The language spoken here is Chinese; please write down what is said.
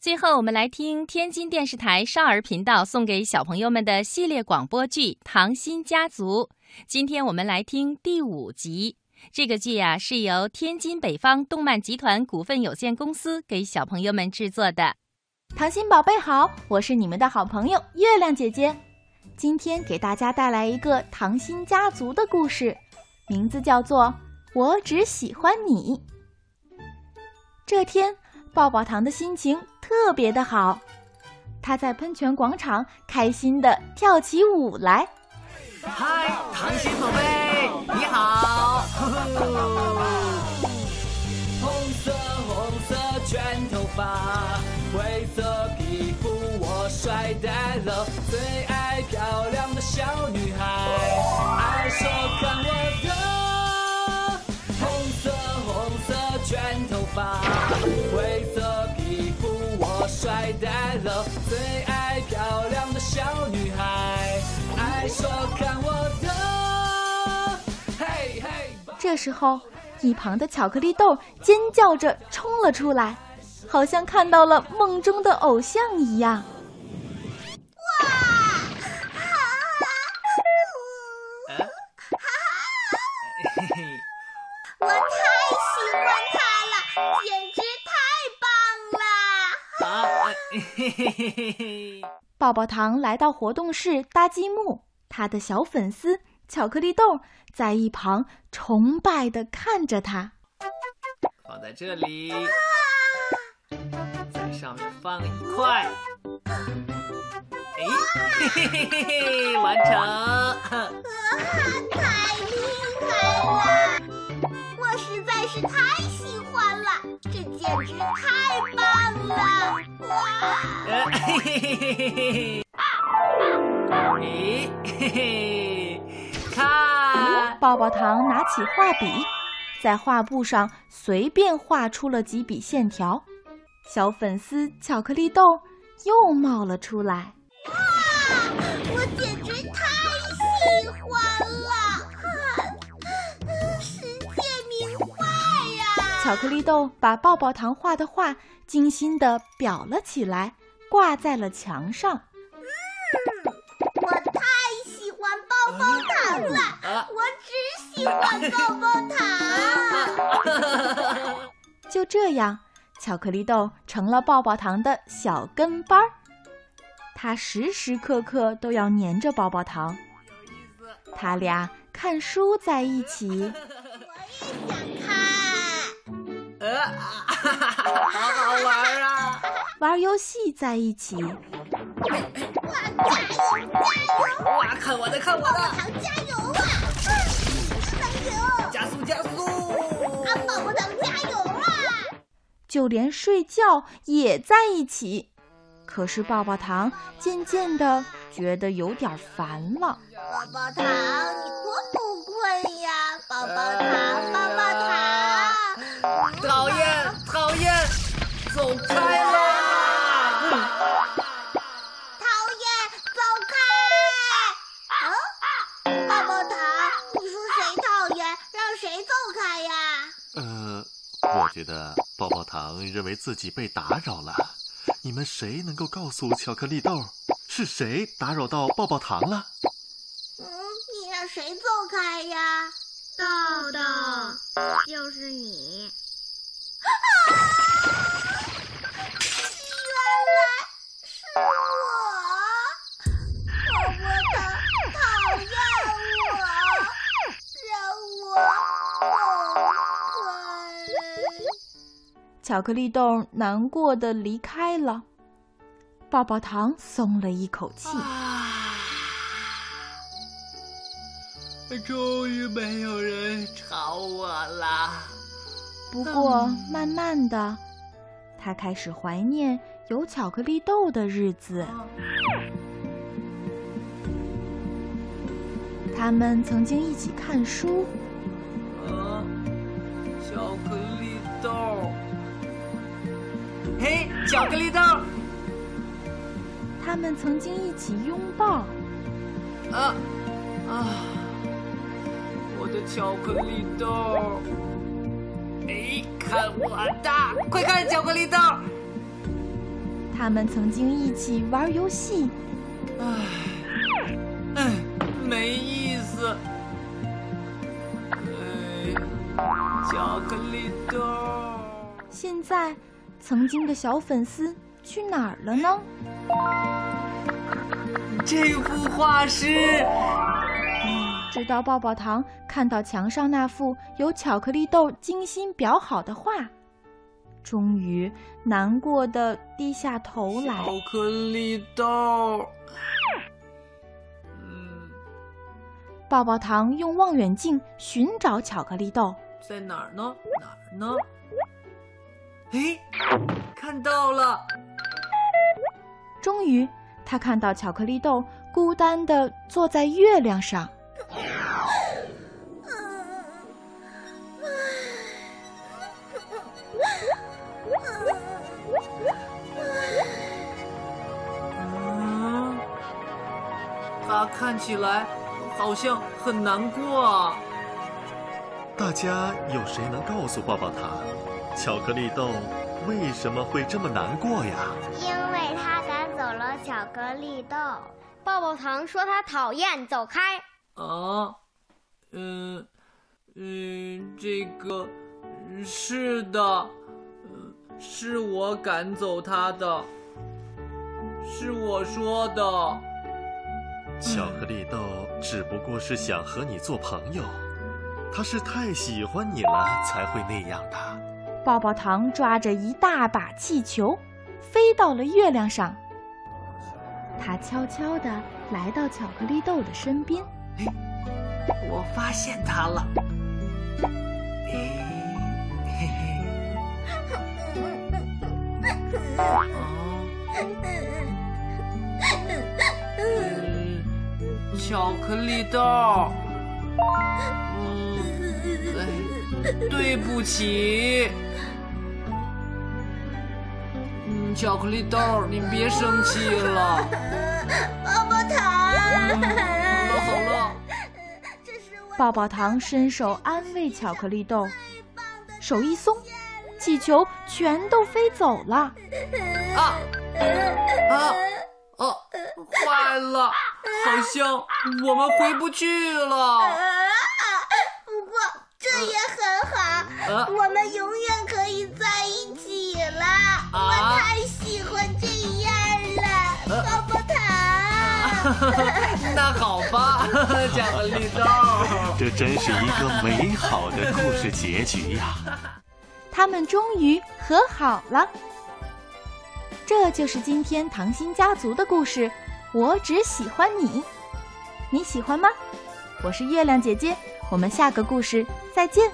最后，我们来听天津电视台少儿频道送给小朋友们的系列广播剧《糖心家族》。今天我们来听第五集。这个剧呀，是由天津北方动漫集团股份有限公司给小朋友们制作的。糖心宝贝好，我是你们的好朋友月亮姐姐。今天给大家带来一个糖心家族的故事，名字叫做《我只喜欢你》。这天，抱抱糖的心情。特别的好，他在喷泉广场开心的跳起舞来。嗨，糖心宝贝，你好！红色红色卷头发，灰色皮肤，我帅呆了，最爱最爱漂亮的小女孩，爱说看我的。这时候，一旁的巧克力豆尖叫着冲了出来，好像看到了梦中的偶像一样。抱抱糖来到活动室搭积木，他的小粉丝巧克力豆在一旁崇拜的看着他。放在这里，在上面放一块。哎，嘿嘿嘿嘿嘿，完成！哇，太厉害了！我实在是太喜欢了，这简直太棒了！嘿嘿嘿嘿嘿嘿！咦，嘿嘿，看，棒棒糖拿起画笔，在画布上随便画出了几笔线条，小粉丝巧克力豆又冒了出来。巧克力豆把抱抱糖画的画精心的裱了起来。挂在了墙上。嗯，我太喜欢抱抱糖了，我只喜欢抱抱糖。就这样，巧克力豆成了抱抱糖的小跟班儿，他时时刻刻都要粘着抱抱糖。他俩看书在一起。我也想看。呃，好好玩啊！玩游戏在一起。哇！加油加油！哇！看我的看我的！棒棒糖加油啊！能赢！加速加速！啊！棒棒糖加油啊！就连睡觉也在一起。可是抱抱糖渐渐的觉得有点烦了。抱抱糖，你多不困呀！抱抱糖，抱抱糖！讨厌讨厌，走开啦！讨厌，走开！啊，棒棒糖，你说谁讨厌，让谁走开呀？呃，我！觉得棒棒糖认为自己被打扰了，你们谁能够告诉巧克力豆，是谁打扰到棒棒糖了？嗯，你让谁走开呀？豆豆，就是你。巧克力豆难过的离开了，棒棒糖松了一口气。终于没有人吵我了。不过慢慢的，他开始怀念有巧克力豆的日子。他们曾经一起看书。啊巧克力豆。嘿，巧克力豆！他们曾经一起拥抱。啊啊！我的巧克力豆！哎，看我的！快看巧克力豆！他们曾经一起玩游戏。唉，唉，没意思。唉，巧克力豆。现在，曾经的小粉丝去哪儿了呢？这幅画是……直到抱抱糖看到墙上那幅由巧克力豆精心裱好的画，终于难过的低下头来。巧克力豆。嗯。抱抱糖用望远镜寻找巧克力豆，在哪儿呢？哪儿呢？哎，看到了！终于，他看到巧克力豆孤单的坐在月亮上。看起来好像很难过啊。大家有谁能告诉抱抱糖？巧克力豆为什么会这么难过呀？因为他赶走了巧克力豆。抱抱糖说他讨厌，走开。啊，嗯，嗯，这个是的，是我赶走他的，是我说的。巧克力豆只不过是想和你做朋友，他是太喜欢你了才会那样的。抱抱糖抓着一大把气球，飞到了月亮上。他悄悄地来到巧克力豆的身边。哎，我发现他了。哎，嘿嘿。巧克力豆。嗯，对，对不起。嗯巧克力豆，你别生气了。棒棒糖。好了好了。棒棒糖伸手安慰巧克力豆，手一松，气球全都飞走了。啊啊啊！坏了，好像我们回不去了。不过这也很好，我们永远可以在一起了。我太喜欢这样了，泡泡糖。那好吧，巧克力豆。这真是一个美好的故事结局呀！他们终于和好了。这就是今天糖心家族的故事。我只喜欢你，你喜欢吗？我是月亮姐姐，我们下个故事再见。